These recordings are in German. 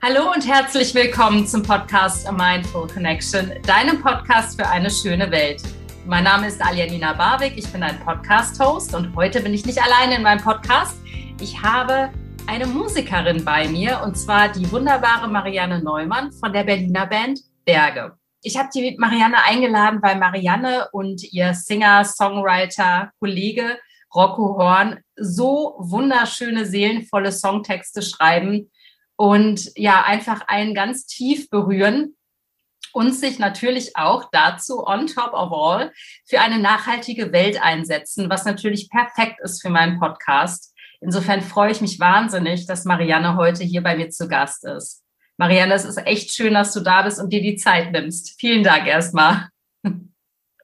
Hallo und herzlich willkommen zum Podcast A Mindful Connection, deinem Podcast für eine schöne Welt. Mein Name ist Aljanina Barwig, ich bin ein Podcast-Host und heute bin ich nicht alleine in meinem Podcast. Ich habe eine Musikerin bei mir und zwar die wunderbare Marianne Neumann von der Berliner Band Berge. Ich habe die Marianne eingeladen, weil Marianne und ihr Singer, Songwriter, Kollege Rocco Horn so wunderschöne, seelenvolle Songtexte schreiben und ja, einfach einen ganz tief berühren und sich natürlich auch dazu on top of all für eine nachhaltige Welt einsetzen, was natürlich perfekt ist für meinen Podcast. Insofern freue ich mich wahnsinnig, dass Marianne heute hier bei mir zu Gast ist. Marianne, es ist echt schön, dass du da bist und dir die Zeit nimmst. Vielen Dank erstmal.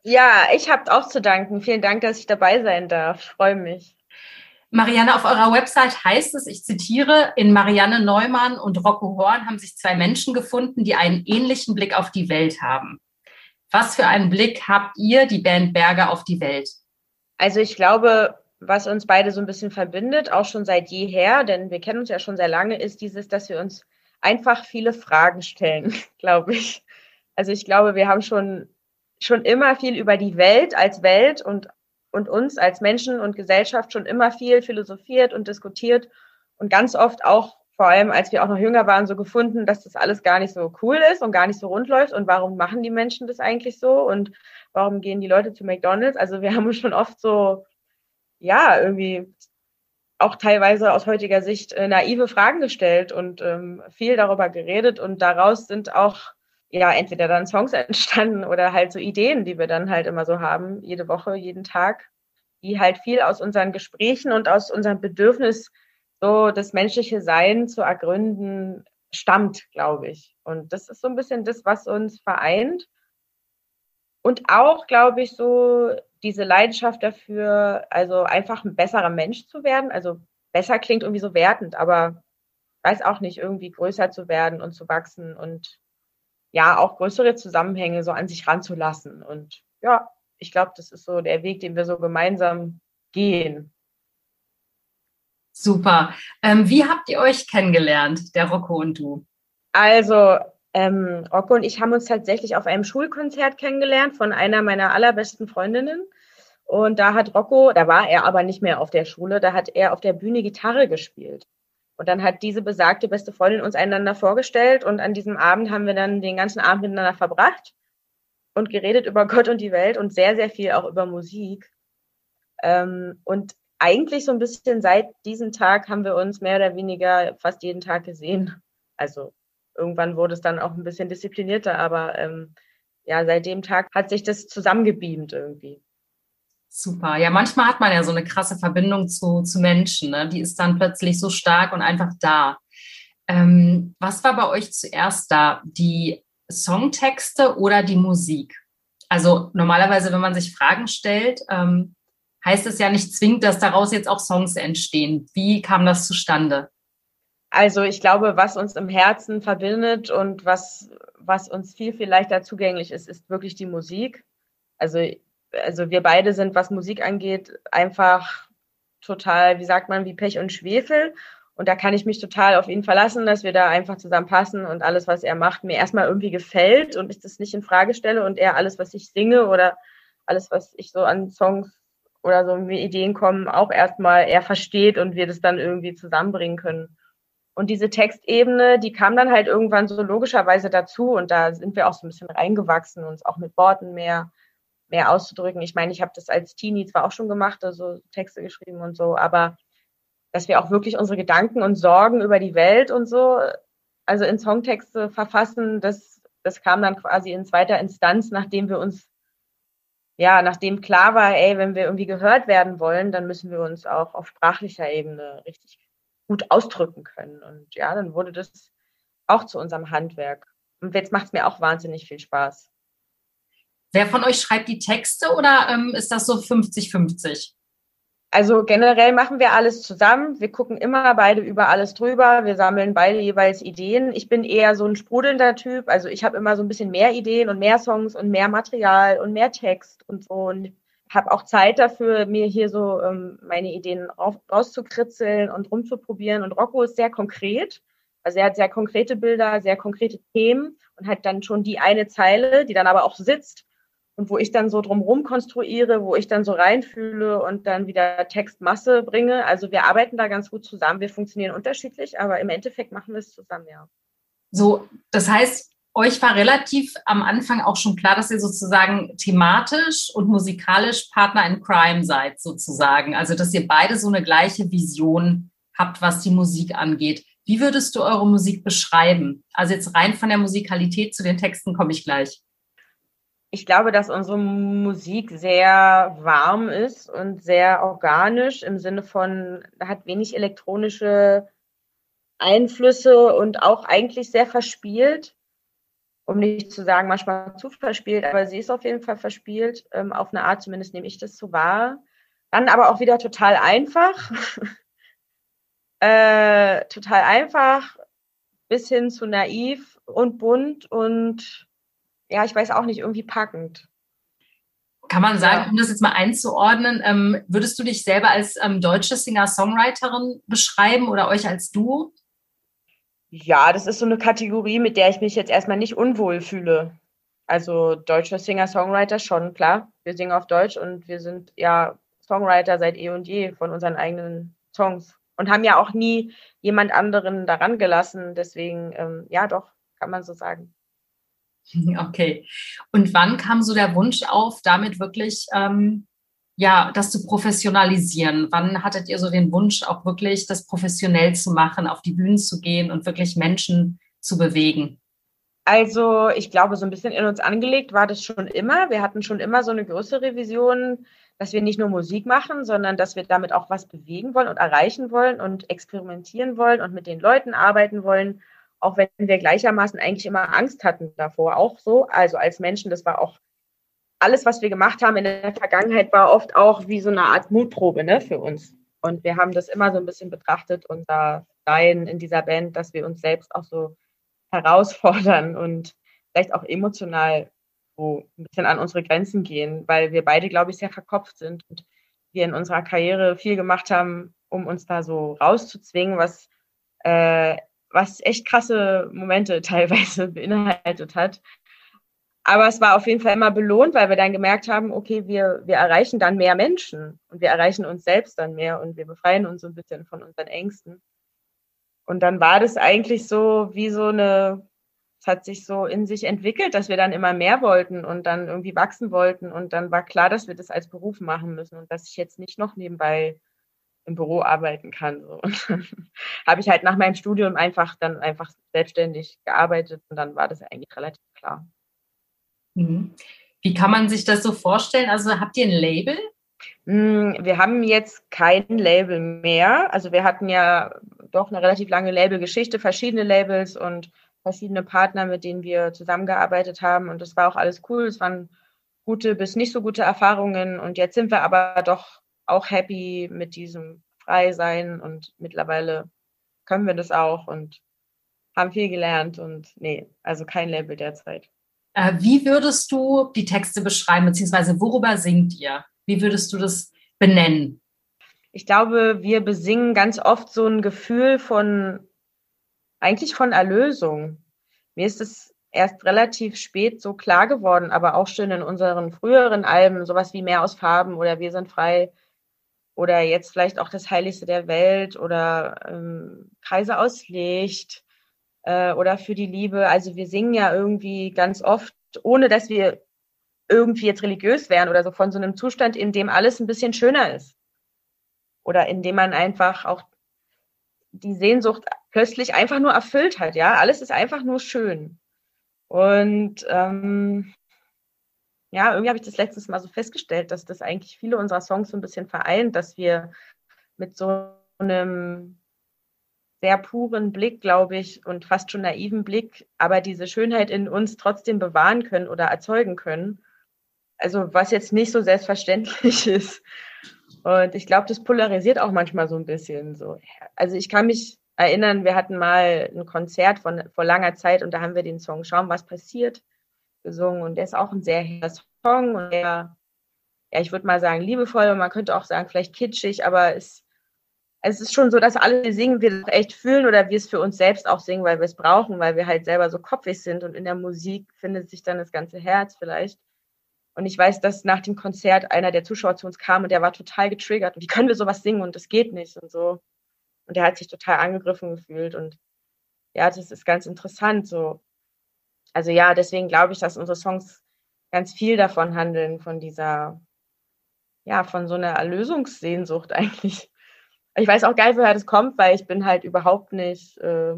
Ja, ich habe auch zu danken. Vielen Dank, dass ich dabei sein darf. Freue mich. Marianne, auf eurer Website heißt es, ich zitiere, in Marianne Neumann und Rocco Horn haben sich zwei Menschen gefunden, die einen ähnlichen Blick auf die Welt haben. Was für einen Blick habt ihr, die Band Berger, auf die Welt? Also ich glaube, was uns beide so ein bisschen verbindet, auch schon seit jeher, denn wir kennen uns ja schon sehr lange, ist dieses, dass wir uns einfach viele Fragen stellen, glaube ich. Also ich glaube, wir haben schon, schon immer viel über die Welt als Welt und, und uns als Menschen und Gesellschaft schon immer viel philosophiert und diskutiert und ganz oft auch, vor allem als wir auch noch jünger waren, so gefunden, dass das alles gar nicht so cool ist und gar nicht so rund läuft. Und warum machen die Menschen das eigentlich so? Und warum gehen die Leute zu McDonald's? Also wir haben uns schon oft so ja, irgendwie auch teilweise aus heutiger Sicht äh, naive Fragen gestellt und ähm, viel darüber geredet. Und daraus sind auch ja entweder dann Songs entstanden oder halt so Ideen, die wir dann halt immer so haben, jede Woche, jeden Tag, die halt viel aus unseren Gesprächen und aus unserem Bedürfnis, so das menschliche Sein zu ergründen, stammt, glaube ich. Und das ist so ein bisschen das, was uns vereint. Und auch, glaube ich, so diese Leidenschaft dafür, also einfach ein besserer Mensch zu werden. Also besser klingt irgendwie so wertend, aber weiß auch nicht, irgendwie größer zu werden und zu wachsen und ja, auch größere Zusammenhänge so an sich ranzulassen. Und ja, ich glaube, das ist so der Weg, den wir so gemeinsam gehen. Super. Ähm, wie habt ihr euch kennengelernt, der Rocco und du? Also, ähm, Rocco und ich haben uns tatsächlich auf einem Schulkonzert kennengelernt von einer meiner allerbesten Freundinnen. Und da hat Rocco, da war er aber nicht mehr auf der Schule, da hat er auf der Bühne Gitarre gespielt. Und dann hat diese besagte beste Freundin uns einander vorgestellt und an diesem Abend haben wir dann den ganzen Abend miteinander verbracht und geredet über Gott und die Welt und sehr, sehr viel auch über Musik. Ähm, und eigentlich so ein bisschen seit diesem Tag haben wir uns mehr oder weniger fast jeden Tag gesehen. Also irgendwann wurde es dann auch ein bisschen disziplinierter, aber ähm, ja, seit dem Tag hat sich das zusammengebeamt irgendwie. Super. Ja, manchmal hat man ja so eine krasse Verbindung zu, zu Menschen. Ne? Die ist dann plötzlich so stark und einfach da. Ähm, was war bei euch zuerst da? Die Songtexte oder die Musik? Also normalerweise, wenn man sich Fragen stellt, ähm, heißt es ja nicht zwingend, dass daraus jetzt auch Songs entstehen. Wie kam das zustande? Also ich glaube, was uns im Herzen verbindet und was, was uns viel, viel leichter zugänglich ist, ist wirklich die Musik. Also, also wir beide sind, was Musik angeht, einfach total, wie sagt man, wie Pech und Schwefel. Und da kann ich mich total auf ihn verlassen, dass wir da einfach zusammenpassen und alles, was er macht, mir erstmal irgendwie gefällt und ich das nicht in Frage stelle und er alles, was ich singe oder alles, was ich so an Songs oder so mir Ideen kommen, auch erstmal er versteht und wir das dann irgendwie zusammenbringen können. Und diese Textebene, die kam dann halt irgendwann so logischerweise dazu und da sind wir auch so ein bisschen reingewachsen, uns auch mit Worten mehr, mehr auszudrücken. Ich meine, ich habe das als Teenie zwar auch schon gemacht, also Texte geschrieben und so, aber dass wir auch wirklich unsere Gedanken und Sorgen über die Welt und so, also in Songtexte verfassen, das, das kam dann quasi in zweiter Instanz, nachdem wir uns, ja, nachdem klar war, ey, wenn wir irgendwie gehört werden wollen, dann müssen wir uns auch auf sprachlicher Ebene richtig gut ausdrücken können. Und ja, dann wurde das auch zu unserem Handwerk. Und jetzt macht es mir auch wahnsinnig viel Spaß. Wer von euch schreibt die Texte oder ähm, ist das so 50-50? Also generell machen wir alles zusammen. Wir gucken immer beide über alles drüber. Wir sammeln beide jeweils Ideen. Ich bin eher so ein sprudelnder Typ. Also ich habe immer so ein bisschen mehr Ideen und mehr Songs und mehr Material und mehr Text und so. Und habe auch Zeit dafür, mir hier so ähm, meine Ideen raus, rauszukritzeln und rumzuprobieren. Und Rocco ist sehr konkret. Also er hat sehr konkrete Bilder, sehr konkrete Themen und hat dann schon die eine Zeile, die dann aber auch sitzt und wo ich dann so drumherum konstruiere, wo ich dann so reinfühle und dann wieder Textmasse bringe. Also wir arbeiten da ganz gut zusammen. Wir funktionieren unterschiedlich, aber im Endeffekt machen wir es zusammen, ja. So, das heißt, euch war relativ am Anfang auch schon klar, dass ihr sozusagen thematisch und musikalisch Partner in Crime seid, sozusagen. Also, dass ihr beide so eine gleiche Vision habt, was die Musik angeht. Wie würdest du eure Musik beschreiben? Also jetzt rein von der Musikalität zu den Texten komme ich gleich. Ich glaube, dass unsere Musik sehr warm ist und sehr organisch im Sinne von, hat wenig elektronische Einflüsse und auch eigentlich sehr verspielt. Um nicht zu sagen, manchmal zu verspielt, aber sie ist auf jeden Fall verspielt. Ähm, auf eine Art zumindest nehme ich das so wahr. Dann aber auch wieder total einfach. äh, total einfach bis hin zu naiv und bunt und ja, ich weiß auch nicht, irgendwie packend. Kann man sagen, ja. um das jetzt mal einzuordnen, ähm, würdest du dich selber als ähm, deutsche Singer-Songwriterin beschreiben oder euch als Duo? Ja, das ist so eine Kategorie, mit der ich mich jetzt erstmal nicht unwohl fühle. Also deutsche Singer-Songwriter schon, klar. Wir singen auf Deutsch und wir sind ja Songwriter seit eh und je von unseren eigenen Songs und haben ja auch nie jemand anderen daran gelassen. Deswegen, ähm, ja, doch, kann man so sagen. Okay. Und wann kam so der Wunsch auf, damit wirklich ähm, ja, das zu professionalisieren? Wann hattet ihr so den Wunsch, auch wirklich das professionell zu machen, auf die Bühnen zu gehen und wirklich Menschen zu bewegen? Also ich glaube, so ein bisschen in uns angelegt war das schon immer. Wir hatten schon immer so eine größere Vision, dass wir nicht nur Musik machen, sondern dass wir damit auch was bewegen wollen und erreichen wollen und experimentieren wollen und mit den Leuten arbeiten wollen, auch wenn wir gleichermaßen eigentlich immer Angst hatten davor, auch so. Also als Menschen, das war auch alles, was wir gemacht haben in der Vergangenheit, war oft auch wie so eine Art Mutprobe ne, für uns. Und wir haben das immer so ein bisschen betrachtet, unser Sein in dieser Band, dass wir uns selbst auch so herausfordern und vielleicht auch emotional so ein bisschen an unsere Grenzen gehen, weil wir beide, glaube ich, sehr verkopft sind und wir in unserer Karriere viel gemacht haben, um uns da so rauszuzwingen, was, äh, was echt krasse Momente teilweise beinhaltet hat. Aber es war auf jeden Fall immer belohnt, weil wir dann gemerkt haben, okay, wir, wir erreichen dann mehr Menschen und wir erreichen uns selbst dann mehr und wir befreien uns so ein bisschen von unseren Ängsten. Und dann war das eigentlich so wie so eine es hat sich so in sich entwickelt, dass wir dann immer mehr wollten und dann irgendwie wachsen wollten. Und dann war klar, dass wir das als Beruf machen müssen und dass ich jetzt nicht noch nebenbei im Büro arbeiten kann. So. Und dann habe ich halt nach meinem Studium einfach dann einfach selbstständig gearbeitet und dann war das eigentlich relativ klar. Mhm. Wie kann man sich das so vorstellen? Also habt ihr ein Label? Hm, wir haben jetzt kein Label mehr. Also wir hatten ja doch eine relativ lange Labelgeschichte, verschiedene Labels und verschiedene Partner, mit denen wir zusammengearbeitet haben. Und das war auch alles cool. Es waren gute bis nicht so gute Erfahrungen. Und jetzt sind wir aber doch auch happy mit diesem Freisein. Und mittlerweile können wir das auch und haben viel gelernt. Und nee, also kein Label derzeit. Äh, wie würdest du die Texte beschreiben, beziehungsweise worüber singt ihr? Wie würdest du das benennen? Ich glaube, wir besingen ganz oft so ein Gefühl von eigentlich von Erlösung. Mir ist es erst relativ spät so klar geworden, aber auch schon in unseren früheren Alben, sowas wie Mehr aus Farben oder Wir sind frei oder jetzt vielleicht auch das Heiligste der Welt oder ähm, Kreise aus Licht äh, oder für die Liebe. Also wir singen ja irgendwie ganz oft, ohne dass wir irgendwie jetzt religiös wären oder so, von so einem Zustand, in dem alles ein bisschen schöner ist. Oder in dem man einfach auch die Sehnsucht plötzlich einfach nur erfüllt hat, ja. Alles ist einfach nur schön. Und ähm, ja, irgendwie habe ich das letztes Mal so festgestellt, dass das eigentlich viele unserer Songs so ein bisschen vereint, dass wir mit so einem sehr puren Blick, glaube ich, und fast schon naiven Blick, aber diese Schönheit in uns trotzdem bewahren können oder erzeugen können. Also was jetzt nicht so selbstverständlich ist. Und ich glaube, das polarisiert auch manchmal so ein bisschen so. Also ich kann mich erinnern, wir hatten mal ein Konzert von, vor langer Zeit und da haben wir den Song Schauen, was passiert gesungen und der ist auch ein sehr heller Song und der, ja, ich würde mal sagen liebevoll und man könnte auch sagen vielleicht kitschig, aber es, es ist schon so, dass alle singen, wir das echt fühlen oder wir es für uns selbst auch singen, weil wir es brauchen, weil wir halt selber so kopfig sind und in der Musik findet sich dann das ganze Herz vielleicht. Und ich weiß, dass nach dem Konzert einer der Zuschauer zu uns kam und der war total getriggert. Wie können wir sowas singen und das geht nicht und so. Und der hat sich total angegriffen gefühlt und ja, das ist ganz interessant so. Also ja, deswegen glaube ich, dass unsere Songs ganz viel davon handeln, von dieser, ja, von so einer Erlösungssehnsucht eigentlich. Ich weiß auch geil, woher das kommt, weil ich bin halt überhaupt nicht äh,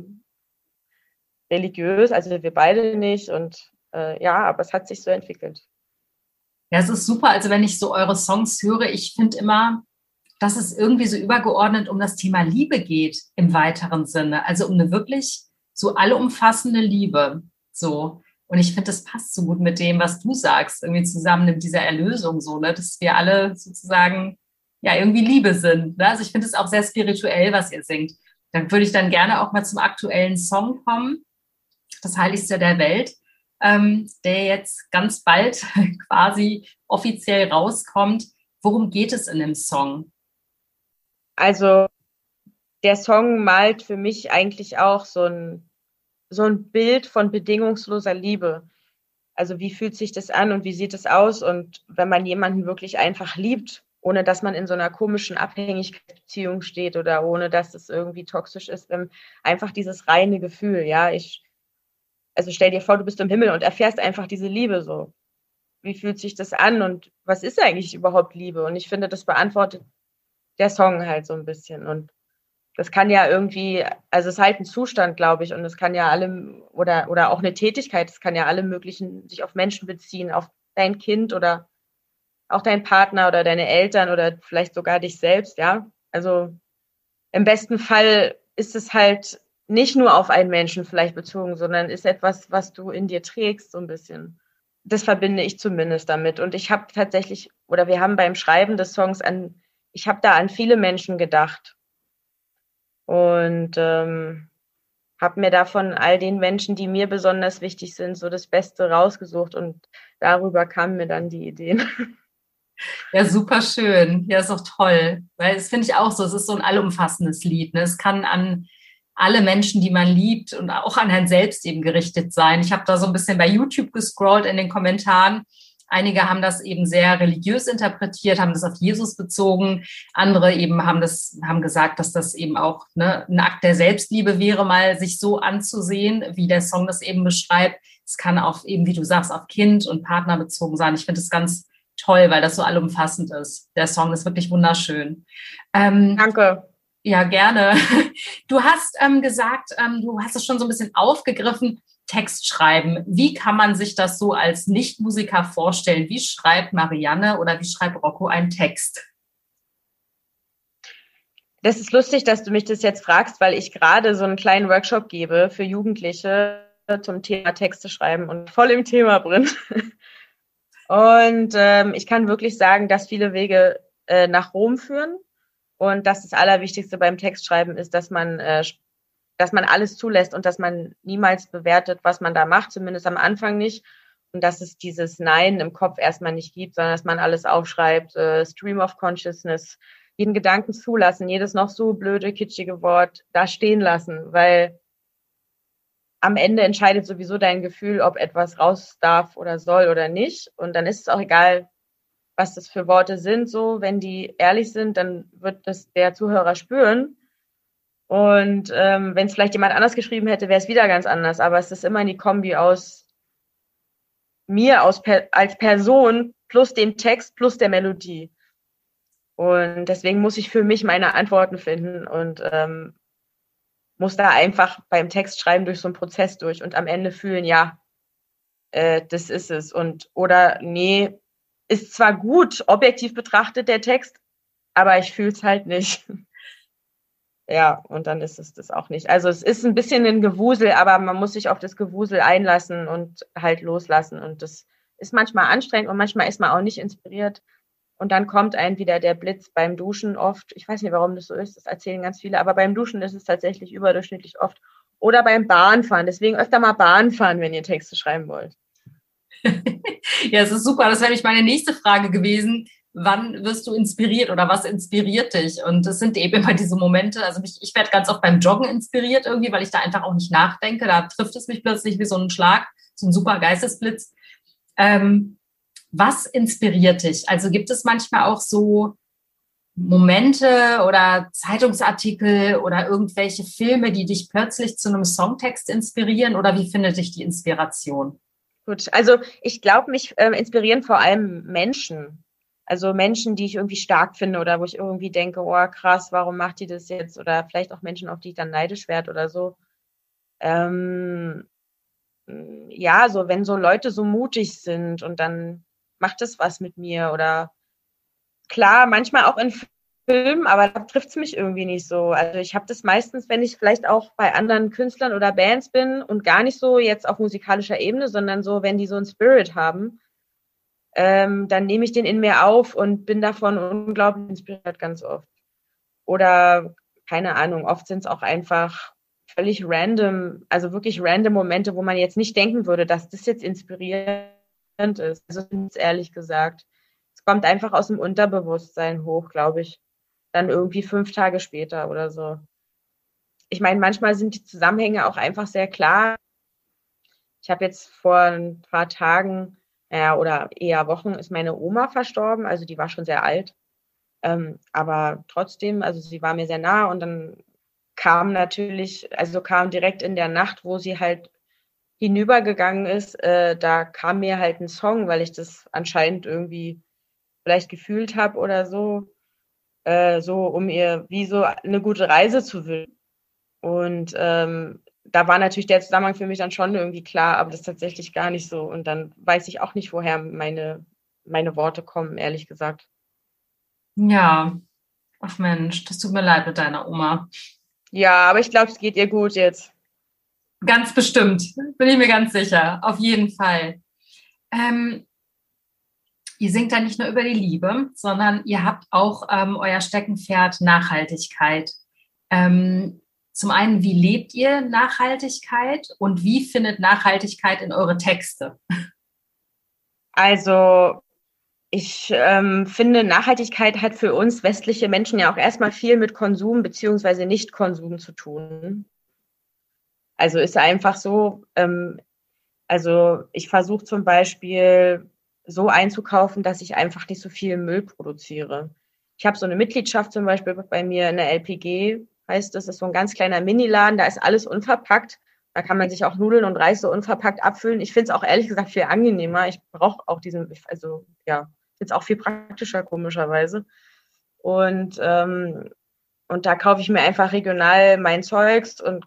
religiös, also wir beide nicht und äh, ja, aber es hat sich so entwickelt. Ja, es ist super. Also wenn ich so eure Songs höre, ich finde immer, dass es irgendwie so übergeordnet um das Thema Liebe geht im weiteren Sinne. Also um eine wirklich so allumfassende Liebe. So. Und ich finde, das passt so gut mit dem, was du sagst, irgendwie zusammen mit dieser Erlösung, so, ne, dass wir alle sozusagen ja irgendwie Liebe sind. Ne? Also ich finde es auch sehr spirituell, was ihr singt. Dann würde ich dann gerne auch mal zum aktuellen Song kommen, das Heiligste der Welt, ähm, der jetzt ganz bald quasi offiziell rauskommt. Worum geht es in dem Song? Also der Song malt für mich eigentlich auch so ein, so ein Bild von bedingungsloser Liebe. Also wie fühlt sich das an und wie sieht es aus? Und wenn man jemanden wirklich einfach liebt, ohne dass man in so einer komischen Abhängigkeitsbeziehung steht oder ohne dass es irgendwie toxisch ist, einfach dieses reine Gefühl, ja, ich, also stell dir vor, du bist im Himmel und erfährst einfach diese Liebe so. Wie fühlt sich das an und was ist eigentlich überhaupt Liebe? Und ich finde, das beantwortet der Song halt so ein bisschen. Und das kann ja irgendwie, also es ist halt ein Zustand, glaube ich, und es kann ja alle, oder, oder auch eine Tätigkeit, es kann ja alle möglichen sich auf Menschen beziehen, auf dein Kind oder auch dein Partner oder deine Eltern oder vielleicht sogar dich selbst, ja. Also im besten Fall ist es halt nicht nur auf einen Menschen vielleicht bezogen, sondern ist etwas, was du in dir trägst, so ein bisschen. Das verbinde ich zumindest damit. Und ich habe tatsächlich, oder wir haben beim Schreiben des Songs an, ich habe da an viele Menschen gedacht und ähm, habe mir davon all den Menschen, die mir besonders wichtig sind, so das Beste rausgesucht und darüber kamen mir dann die Ideen. Ja, super schön. Ja, ist doch toll. Weil das finde ich auch so, es ist so ein allumfassendes Lied. Ne? Es kann an alle Menschen, die man liebt und auch an Herrn selbst eben gerichtet sein. Ich habe da so ein bisschen bei YouTube gescrollt in den Kommentaren Einige haben das eben sehr religiös interpretiert, haben das auf Jesus bezogen. Andere eben haben das, haben gesagt, dass das eben auch ne, ein Akt der Selbstliebe wäre, mal sich so anzusehen, wie der Song das eben beschreibt. Es kann auch eben, wie du sagst, auf Kind und Partner bezogen sein. Ich finde das ganz toll, weil das so allumfassend ist. Der Song ist wirklich wunderschön. Ähm, Danke. Ja, gerne. Du hast ähm, gesagt, ähm, du hast es schon so ein bisschen aufgegriffen, Text schreiben. Wie kann man sich das so als Nichtmusiker vorstellen? Wie schreibt Marianne oder wie schreibt Rocco einen Text? Das ist lustig, dass du mich das jetzt fragst, weil ich gerade so einen kleinen Workshop gebe für Jugendliche zum Thema Texte schreiben und voll im Thema drin. Und ähm, ich kann wirklich sagen, dass viele Wege äh, nach Rom führen und dass das Allerwichtigste beim Textschreiben ist, dass man äh, dass man alles zulässt und dass man niemals bewertet, was man da macht, zumindest am Anfang nicht. Und dass es dieses Nein im Kopf erstmal nicht gibt, sondern dass man alles aufschreibt, äh, Stream of Consciousness, jeden Gedanken zulassen, jedes noch so blöde, kitschige Wort da stehen lassen, weil am Ende entscheidet sowieso dein Gefühl, ob etwas raus darf oder soll oder nicht. Und dann ist es auch egal, was das für Worte sind. So, wenn die ehrlich sind, dann wird das der Zuhörer spüren. Und ähm, wenn es vielleicht jemand anders geschrieben hätte, wäre es wieder ganz anders. Aber es ist immer die Kombi aus mir aus per als Person plus dem Text plus der Melodie. Und deswegen muss ich für mich meine Antworten finden und ähm, muss da einfach beim Text schreiben durch so einen Prozess durch und am Ende fühlen, ja, äh, das ist es. Und oder nee, ist zwar gut objektiv betrachtet der Text, aber ich fühle es halt nicht. Ja, und dann ist es das auch nicht. Also es ist ein bisschen ein Gewusel, aber man muss sich auf das Gewusel einlassen und halt loslassen. Und das ist manchmal anstrengend und manchmal ist man auch nicht inspiriert. Und dann kommt ein wieder der Blitz beim Duschen oft. Ich weiß nicht, warum das so ist, das erzählen ganz viele, aber beim Duschen ist es tatsächlich überdurchschnittlich oft. Oder beim Bahnfahren. Deswegen öfter mal Bahn fahren, wenn ihr Texte schreiben wollt. ja, es ist super. Das wäre nämlich meine nächste Frage gewesen wann wirst du inspiriert oder was inspiriert dich? Und es sind eben immer diese Momente, also mich, ich werde ganz oft beim Joggen inspiriert irgendwie, weil ich da einfach auch nicht nachdenke. Da trifft es mich plötzlich wie so ein Schlag, so ein super Geistesblitz. Ähm, was inspiriert dich? Also gibt es manchmal auch so Momente oder Zeitungsartikel oder irgendwelche Filme, die dich plötzlich zu einem Songtext inspirieren oder wie findet dich die Inspiration? Gut, also ich glaube, mich äh, inspirieren vor allem Menschen. Also Menschen, die ich irgendwie stark finde oder wo ich irgendwie denke, oh krass, warum macht die das jetzt? Oder vielleicht auch Menschen, auf die ich dann neidisch werde oder so. Ähm, ja, so wenn so Leute so mutig sind und dann macht es was mit mir oder klar, manchmal auch in Filmen, aber da trifft es mich irgendwie nicht so. Also ich habe das meistens, wenn ich vielleicht auch bei anderen Künstlern oder Bands bin und gar nicht so jetzt auf musikalischer Ebene, sondern so, wenn die so einen Spirit haben, ähm, dann nehme ich den in mir auf und bin davon unglaublich inspiriert ganz oft. Oder keine Ahnung, oft sind es auch einfach völlig random, also wirklich random Momente, wo man jetzt nicht denken würde, dass das jetzt inspirierend ist. Also ehrlich gesagt. Es kommt einfach aus dem Unterbewusstsein hoch, glaube ich. Dann irgendwie fünf Tage später oder so. Ich meine, manchmal sind die Zusammenhänge auch einfach sehr klar. Ich habe jetzt vor ein paar Tagen ja, oder eher Wochen ist meine Oma verstorben, also die war schon sehr alt. Ähm, aber trotzdem, also sie war mir sehr nah und dann kam natürlich, also kam direkt in der Nacht, wo sie halt hinübergegangen ist, äh, da kam mir halt ein Song, weil ich das anscheinend irgendwie vielleicht gefühlt habe oder so, äh, so um ihr wie so eine gute Reise zu wünschen. Und ähm, da war natürlich der Zusammenhang für mich dann schon irgendwie klar, aber das ist tatsächlich gar nicht so. Und dann weiß ich auch nicht, woher meine, meine Worte kommen, ehrlich gesagt. Ja, ach Mensch, das tut mir leid mit deiner Oma. Ja, aber ich glaube, es geht ihr gut jetzt. Ganz bestimmt, bin ich mir ganz sicher, auf jeden Fall. Ähm, ihr singt da nicht nur über die Liebe, sondern ihr habt auch ähm, euer Steckenpferd Nachhaltigkeit. Ähm, zum einen, wie lebt ihr Nachhaltigkeit und wie findet Nachhaltigkeit in eure Texte? Also ich ähm, finde, Nachhaltigkeit hat für uns westliche Menschen ja auch erstmal viel mit Konsum beziehungsweise Nicht-Konsum zu tun. Also ist einfach so, ähm, also ich versuche zum Beispiel so einzukaufen, dass ich einfach nicht so viel Müll produziere. Ich habe so eine Mitgliedschaft zum Beispiel bei mir in der LPG heißt, das ist so ein ganz kleiner Miniladen, da ist alles unverpackt. Da kann man sich auch Nudeln und Reis so unverpackt abfüllen. Ich finde es auch ehrlich gesagt viel angenehmer. Ich brauche auch diesen, also ja, finde es auch viel praktischer, komischerweise. Und, ähm, und da kaufe ich mir einfach regional mein Zeugs und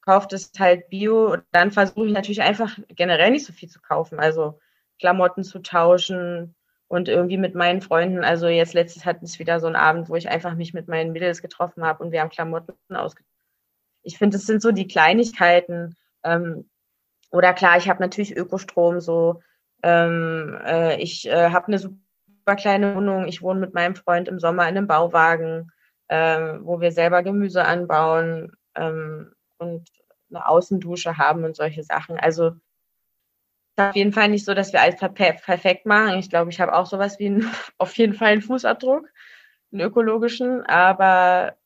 kaufe das halt bio. Und dann versuche ich natürlich einfach generell nicht so viel zu kaufen. Also Klamotten zu tauschen, und irgendwie mit meinen Freunden, also jetzt letztes hatten es wieder so einen Abend, wo ich einfach mich mit meinen Mädels getroffen habe und wir haben Klamotten ausgezogen. Ich finde, das sind so die Kleinigkeiten. Ähm, oder klar, ich habe natürlich Ökostrom so. Ähm, äh, ich äh, habe eine super kleine Wohnung. Ich wohne mit meinem Freund im Sommer in einem Bauwagen, ähm, wo wir selber Gemüse anbauen ähm, und eine Außendusche haben und solche Sachen. Also auf jeden Fall nicht so, dass wir alles perfekt machen. Ich glaube, ich habe auch sowas wie einen, auf jeden Fall einen Fußabdruck, einen ökologischen. Aber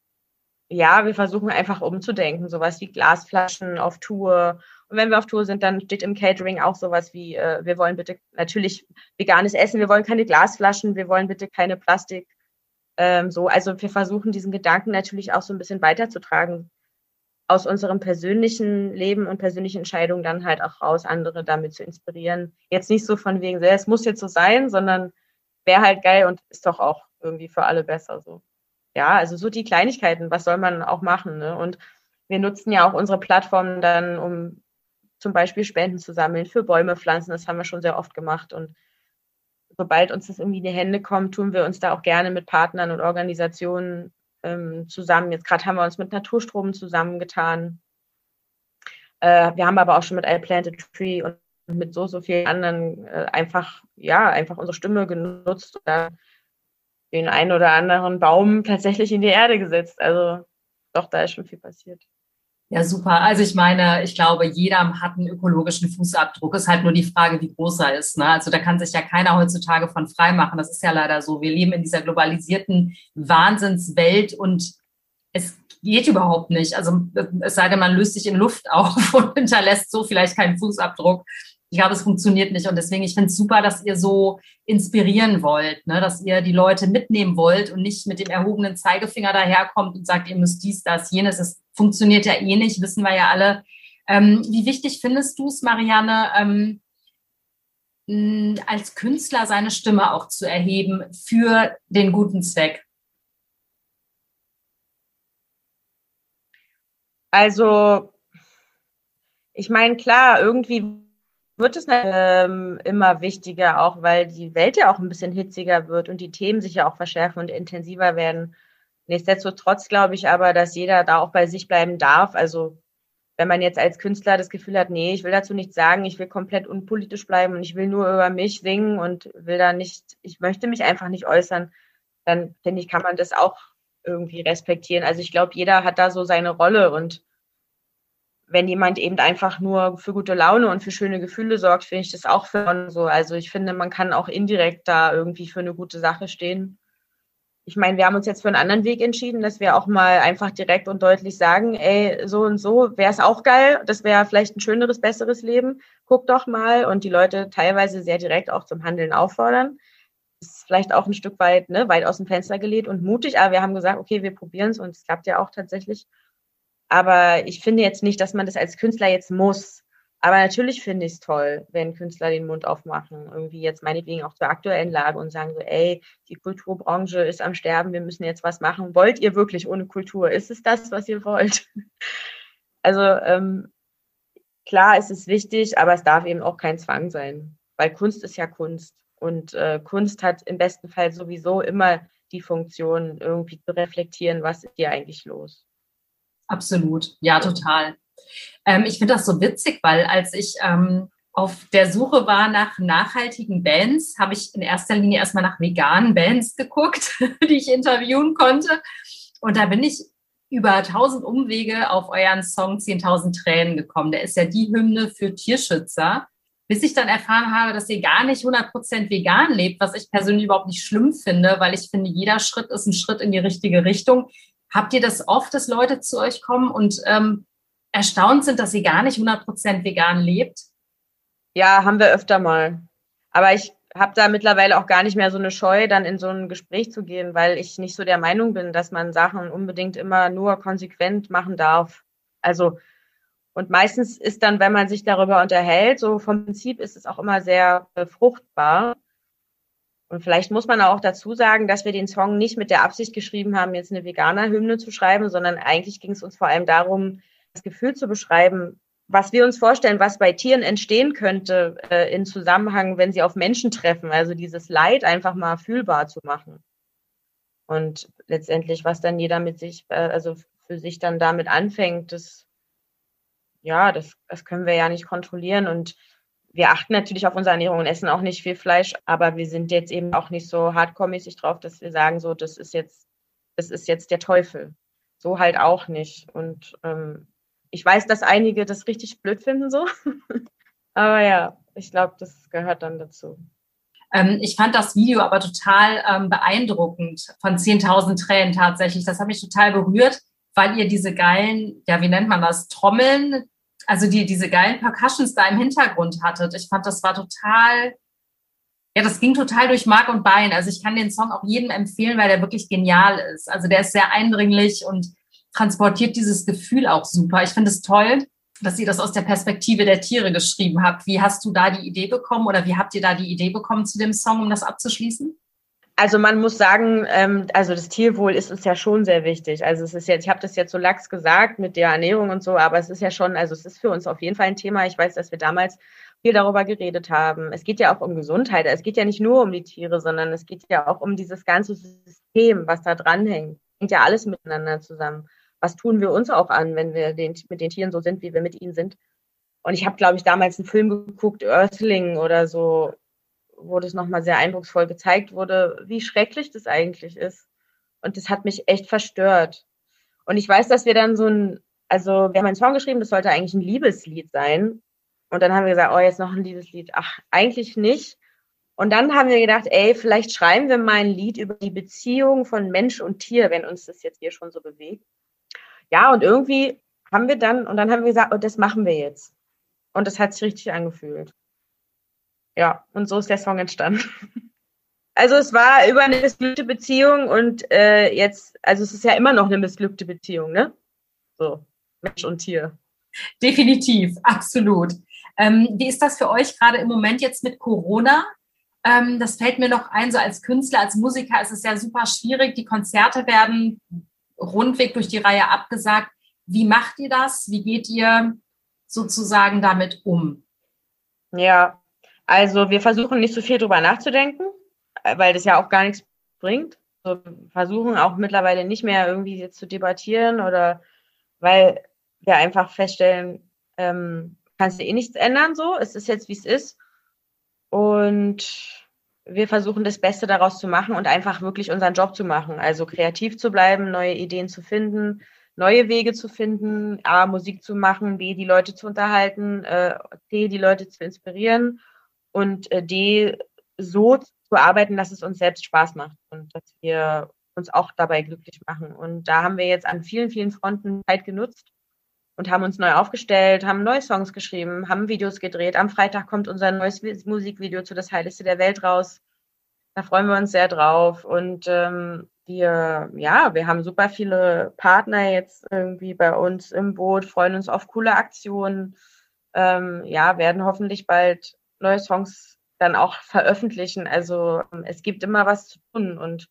ja, wir versuchen einfach umzudenken. Sowas wie Glasflaschen auf Tour. Und wenn wir auf Tour sind, dann steht im Catering auch sowas wie, äh, wir wollen bitte natürlich veganes Essen, wir wollen keine Glasflaschen, wir wollen bitte keine Plastik. Ähm, so, also wir versuchen diesen Gedanken natürlich auch so ein bisschen weiterzutragen aus unserem persönlichen Leben und persönlichen Entscheidungen dann halt auch raus, andere damit zu inspirieren. Jetzt nicht so von wegen, es muss jetzt so sein, sondern wäre halt geil und ist doch auch irgendwie für alle besser so. Ja, also so die Kleinigkeiten, was soll man auch machen? Ne? Und wir nutzen ja auch unsere Plattformen dann, um zum Beispiel Spenden zu sammeln für Bäume pflanzen. Das haben wir schon sehr oft gemacht. Und sobald uns das irgendwie in die Hände kommt, tun wir uns da auch gerne mit Partnern und Organisationen ähm, zusammen. Jetzt gerade haben wir uns mit Naturstrom zusammengetan. Äh, wir haben aber auch schon mit I Planted Tree und mit so, so vielen anderen äh, einfach, ja, einfach unsere Stimme genutzt oder den einen oder anderen Baum tatsächlich in die Erde gesetzt. Also doch, da ist schon viel passiert. Ja, super. Also ich meine, ich glaube, jeder hat einen ökologischen Fußabdruck. Ist halt nur die Frage, wie groß er ist. Ne? Also da kann sich ja keiner heutzutage von frei machen. Das ist ja leider so. Wir leben in dieser globalisierten Wahnsinnswelt und es geht überhaupt nicht. Also es sei denn, man löst sich in Luft auf und hinterlässt so vielleicht keinen Fußabdruck. Ich glaube, es funktioniert nicht. Und deswegen, ich finde es super, dass ihr so inspirieren wollt, ne? dass ihr die Leute mitnehmen wollt und nicht mit dem erhobenen Zeigefinger daherkommt und sagt, ihr müsst dies, das, jenes. Es funktioniert ja eh nicht, wissen wir ja alle. Ähm, wie wichtig findest du es, Marianne, ähm, als Künstler seine Stimme auch zu erheben für den guten Zweck? Also, ich meine, klar, irgendwie wird es ähm, immer wichtiger, auch weil die Welt ja auch ein bisschen hitziger wird und die Themen sich ja auch verschärfen und intensiver werden. Nichtsdestotrotz glaube ich aber, dass jeder da auch bei sich bleiben darf. Also wenn man jetzt als Künstler das Gefühl hat, nee, ich will dazu nichts sagen, ich will komplett unpolitisch bleiben und ich will nur über mich singen und will da nicht, ich möchte mich einfach nicht äußern, dann finde ich, kann man das auch irgendwie respektieren. Also ich glaube, jeder hat da so seine Rolle und wenn jemand eben einfach nur für gute Laune und für schöne Gefühle sorgt, finde ich das auch für so. Also ich finde, man kann auch indirekt da irgendwie für eine gute Sache stehen. Ich meine, wir haben uns jetzt für einen anderen Weg entschieden, dass wir auch mal einfach direkt und deutlich sagen, ey, so und so wäre es auch geil. Das wäre vielleicht ein schöneres, besseres Leben. Guck doch mal. Und die Leute teilweise sehr direkt auch zum Handeln auffordern. Ist vielleicht auch ein Stück weit, ne, weit aus dem Fenster gelegt und mutig, aber wir haben gesagt, okay, wir probieren es und es klappt ja auch tatsächlich. Aber ich finde jetzt nicht, dass man das als Künstler jetzt muss. Aber natürlich finde ich es toll, wenn Künstler den Mund aufmachen, irgendwie jetzt meinetwegen auch zur aktuellen Lage und sagen so, ey, die Kulturbranche ist am Sterben, wir müssen jetzt was machen. Wollt ihr wirklich ohne Kultur? Ist es das, was ihr wollt? Also ähm, klar, es ist wichtig, aber es darf eben auch kein Zwang sein, weil Kunst ist ja Kunst und äh, Kunst hat im besten Fall sowieso immer die Funktion, irgendwie zu reflektieren, was ist hier eigentlich los. Absolut, ja, total. Ähm, ich finde das so witzig, weil als ich ähm, auf der Suche war nach nachhaltigen Bands, habe ich in erster Linie erstmal nach veganen Bands geguckt, die ich interviewen konnte. Und da bin ich über tausend Umwege auf euren Song 10.000 Tränen gekommen. Der ist ja die Hymne für Tierschützer. Bis ich dann erfahren habe, dass ihr gar nicht 100% vegan lebt, was ich persönlich überhaupt nicht schlimm finde, weil ich finde, jeder Schritt ist ein Schritt in die richtige Richtung. Habt ihr das oft, dass Leute zu euch kommen und ähm, erstaunt sind, dass sie gar nicht 100% vegan lebt? Ja, haben wir öfter mal. Aber ich habe da mittlerweile auch gar nicht mehr so eine Scheu, dann in so ein Gespräch zu gehen, weil ich nicht so der Meinung bin, dass man Sachen unbedingt immer nur konsequent machen darf. Also, und meistens ist dann, wenn man sich darüber unterhält, so vom Prinzip ist es auch immer sehr äh, fruchtbar. Und vielleicht muss man auch dazu sagen, dass wir den Song nicht mit der Absicht geschrieben haben, jetzt eine Veganer-Hymne zu schreiben, sondern eigentlich ging es uns vor allem darum, das Gefühl zu beschreiben, was wir uns vorstellen, was bei Tieren entstehen könnte äh, in Zusammenhang, wenn sie auf Menschen treffen. Also dieses Leid einfach mal fühlbar zu machen. Und letztendlich, was dann jeder mit sich, äh, also für sich dann damit anfängt, das, ja, das, das können wir ja nicht kontrollieren. Und wir achten natürlich auf unsere Ernährung und essen auch nicht viel Fleisch, aber wir sind jetzt eben auch nicht so hardcore-mäßig drauf, dass wir sagen, so, das ist jetzt, das ist jetzt der Teufel. So halt auch nicht. Und ähm, ich weiß, dass einige das richtig blöd finden, so. aber ja, ich glaube, das gehört dann dazu. Ähm, ich fand das Video aber total ähm, beeindruckend von 10.000 Tränen tatsächlich. Das hat mich total berührt, weil ihr diese geilen, ja, wie nennt man das, Trommeln, also die, diese geilen Percussions da im Hintergrund hattet. Ich fand, das war total, ja, das ging total durch Mark und Bein. Also ich kann den Song auch jedem empfehlen, weil der wirklich genial ist. Also der ist sehr eindringlich und transportiert dieses Gefühl auch super. Ich finde es toll, dass ihr das aus der Perspektive der Tiere geschrieben habt. Wie hast du da die Idee bekommen oder wie habt ihr da die Idee bekommen zu dem Song, um das abzuschließen? Also man muss sagen, ähm, also das Tierwohl ist uns ja schon sehr wichtig. Also es ist jetzt, ich habe das jetzt so lax gesagt mit der Ernährung und so, aber es ist ja schon, also es ist für uns auf jeden Fall ein Thema. Ich weiß, dass wir damals viel darüber geredet haben. Es geht ja auch um Gesundheit. Es geht ja nicht nur um die Tiere, sondern es geht ja auch um dieses ganze System, was da dranhängt. Hängt ja alles miteinander zusammen. Was tun wir uns auch an, wenn wir den, mit den Tieren so sind, wie wir mit ihnen sind? Und ich habe, glaube ich, damals einen Film geguckt, Earthling oder so, wo das nochmal sehr eindrucksvoll gezeigt wurde, wie schrecklich das eigentlich ist. Und das hat mich echt verstört. Und ich weiß, dass wir dann so ein also wir haben einen Song geschrieben, das sollte eigentlich ein Liebeslied sein. Und dann haben wir gesagt, oh, jetzt noch ein Liebeslied. Ach, eigentlich nicht. Und dann haben wir gedacht, ey, vielleicht schreiben wir mal ein Lied über die Beziehung von Mensch und Tier, wenn uns das jetzt hier schon so bewegt. Ja, und irgendwie haben wir dann, und dann haben wir gesagt, oh, das machen wir jetzt. Und das hat sich richtig angefühlt. Ja, und so ist der Song entstanden. Also es war über eine missglückte Beziehung und äh, jetzt, also es ist ja immer noch eine missglückte Beziehung, ne? So, Mensch und Tier. Definitiv, absolut. Ähm, wie ist das für euch gerade im Moment jetzt mit Corona? Ähm, das fällt mir noch ein, so als Künstler, als Musiker ist es ja super schwierig. Die Konzerte werden rundweg durch die Reihe abgesagt. Wie macht ihr das? Wie geht ihr sozusagen damit um? Ja, also wir versuchen nicht so viel drüber nachzudenken, weil das ja auch gar nichts bringt. Wir versuchen auch mittlerweile nicht mehr irgendwie jetzt zu debattieren oder weil wir einfach feststellen, ähm, kannst du eh nichts ändern so. Es ist jetzt, wie es ist. Und wir versuchen das Beste daraus zu machen und einfach wirklich unseren Job zu machen. Also kreativ zu bleiben, neue Ideen zu finden, neue Wege zu finden, A, Musik zu machen, B, die Leute zu unterhalten, äh, C, die Leute zu inspirieren und äh, D, so zu arbeiten, dass es uns selbst Spaß macht und dass wir uns auch dabei glücklich machen. Und da haben wir jetzt an vielen, vielen Fronten Zeit genutzt und haben uns neu aufgestellt, haben neue Songs geschrieben, haben Videos gedreht. Am Freitag kommt unser neues Musikvideo zu Das Heiligste der Welt raus. Da freuen wir uns sehr drauf. Und ähm, wir, ja, wir haben super viele Partner jetzt irgendwie bei uns im Boot, freuen uns auf coole Aktionen. Ähm, ja, werden hoffentlich bald neue Songs dann auch veröffentlichen. Also es gibt immer was zu tun und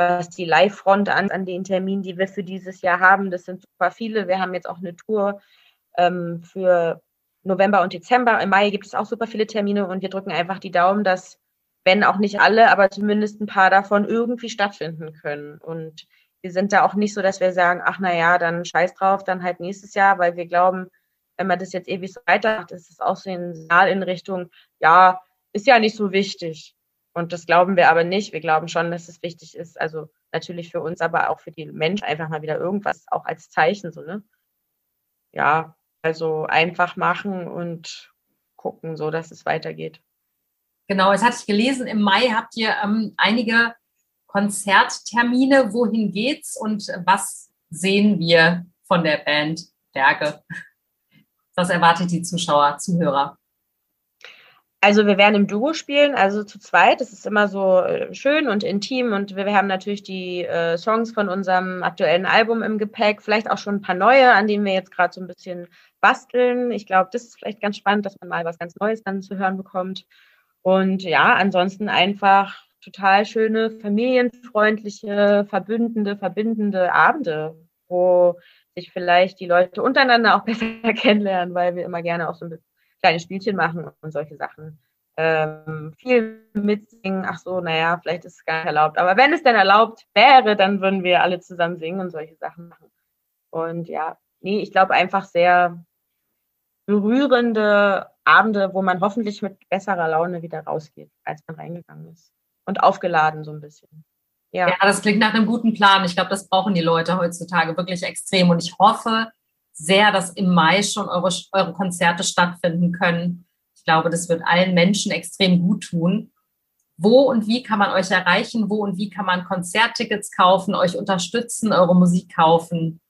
was die Live-Front an, an den Terminen, die wir für dieses Jahr haben. Das sind super viele. Wir haben jetzt auch eine Tour ähm, für November und Dezember. Im Mai gibt es auch super viele Termine und wir drücken einfach die Daumen, dass, wenn auch nicht alle, aber zumindest ein paar davon irgendwie stattfinden können. Und wir sind da auch nicht so, dass wir sagen, ach naja, dann scheiß drauf, dann halt nächstes Jahr, weil wir glauben, wenn man das jetzt ewig so weitermacht, ist es auch so ein Signal in Richtung, ja, ist ja nicht so wichtig. Und das glauben wir aber nicht. Wir glauben schon, dass es wichtig ist. Also natürlich für uns, aber auch für die Menschen einfach mal wieder irgendwas auch als Zeichen so, ne? Ja, also einfach machen und gucken, so dass es weitergeht. Genau, jetzt hatte ich gelesen, im Mai habt ihr ähm, einige Konzerttermine. Wohin geht's und was sehen wir von der Band Berge? Was erwartet die Zuschauer, Zuhörer? Also wir werden im Duo spielen, also zu zweit. Das ist immer so äh, schön und intim und wir, haben natürlich die äh, Songs von unserem aktuellen Album im Gepäck, vielleicht auch schon ein paar neue, an denen wir jetzt gerade so ein bisschen basteln. Ich glaube, das ist vielleicht ganz spannend, dass man mal was ganz Neues dann zu hören bekommt. Und ja, ansonsten einfach total schöne, familienfreundliche, verbündende, verbindende Abende, wo sich vielleicht die Leute untereinander auch besser kennenlernen, weil wir immer gerne auch so ein bisschen kleine Spielchen machen und solche Sachen. Ähm, viel mitsingen, ach so, naja, vielleicht ist es gar nicht erlaubt. Aber wenn es denn erlaubt wäre, dann würden wir alle zusammen singen und solche Sachen machen. Und ja, nee, ich glaube einfach sehr berührende Abende, wo man hoffentlich mit besserer Laune wieder rausgeht, als man reingegangen ist. Und aufgeladen so ein bisschen. Ja. ja, das klingt nach einem guten Plan. Ich glaube, das brauchen die Leute heutzutage wirklich extrem. Und ich hoffe, sehr, dass im Mai schon eure, eure Konzerte stattfinden können. Ich glaube, das wird allen Menschen extrem gut tun. Wo und wie kann man euch erreichen? Wo und wie kann man Konzerttickets kaufen, euch unterstützen, eure Musik kaufen?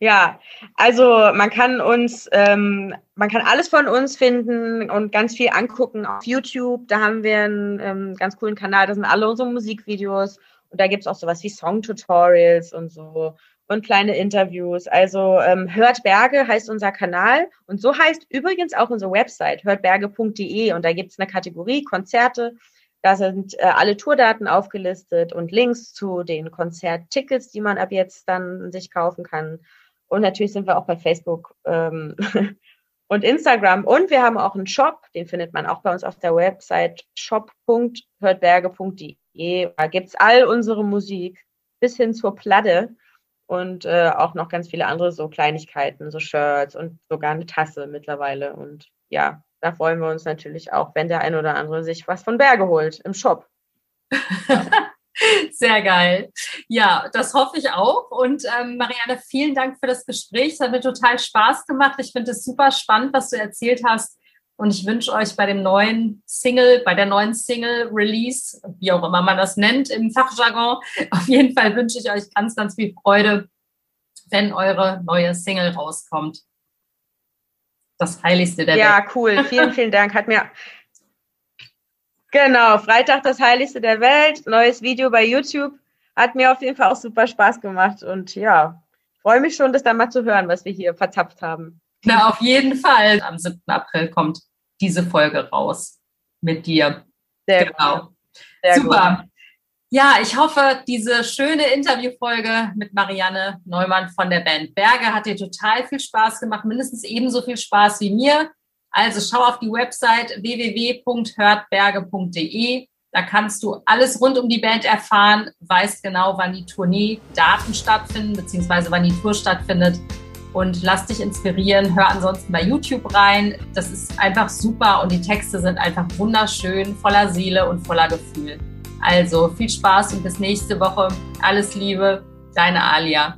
Ja, also man kann uns, ähm, man kann alles von uns finden und ganz viel angucken auf YouTube. Da haben wir einen ähm, ganz coolen Kanal, da sind alle unsere Musikvideos und da gibt es auch sowas wie Song-Tutorials und so und kleine Interviews. Also ähm, Hört Berge heißt unser Kanal und so heißt übrigens auch unsere Website hörtberge.de und da gibt es eine Kategorie Konzerte. Da sind äh, alle Tourdaten aufgelistet und Links zu den Konzerttickets, die man ab jetzt dann sich kaufen kann. Und natürlich sind wir auch bei Facebook ähm, und Instagram. Und wir haben auch einen Shop, den findet man auch bei uns auf der Website shop.hörtberge.de. Da gibt's all unsere Musik bis hin zur Platte und äh, auch noch ganz viele andere so Kleinigkeiten, so Shirts und sogar eine Tasse mittlerweile. Und ja, da freuen wir uns natürlich auch, wenn der ein oder andere sich was von Berge holt im Shop. Sehr geil. Ja, das hoffe ich auch. Und ähm, Marianne, vielen Dank für das Gespräch. Es hat mir total Spaß gemacht. Ich finde es super spannend, was du erzählt hast. Und ich wünsche euch bei dem neuen Single, bei der neuen Single-Release, wie auch immer man das nennt im Fachjargon, auf jeden Fall wünsche ich euch ganz, ganz viel Freude, wenn eure neue Single rauskommt. Das Heiligste der ja, Welt. Ja, cool. Vielen, vielen Dank. Hat mir Genau, Freitag das Heiligste der Welt, neues Video bei YouTube. Hat mir auf jeden Fall auch super Spaß gemacht und ja, freue mich schon, das dann mal zu hören, was wir hier verzapft haben. Na, auf jeden Fall. Am 7. April kommt diese Folge raus mit dir. Sehr genau. Sehr super. Gut. Ja, ich hoffe, diese schöne Interviewfolge mit Marianne Neumann von der Band Berge hat dir total viel Spaß gemacht, mindestens ebenso viel Spaß wie mir. Also schau auf die Website www.hörtberge.de. Da kannst du alles rund um die Band erfahren, weißt genau, wann die Tournee Daten stattfinden, beziehungsweise wann die Tour stattfindet. Und lass dich inspirieren. Hör ansonsten bei YouTube rein. Das ist einfach super und die Texte sind einfach wunderschön, voller Seele und voller Gefühl. Also viel Spaß und bis nächste Woche. Alles Liebe, deine Alia.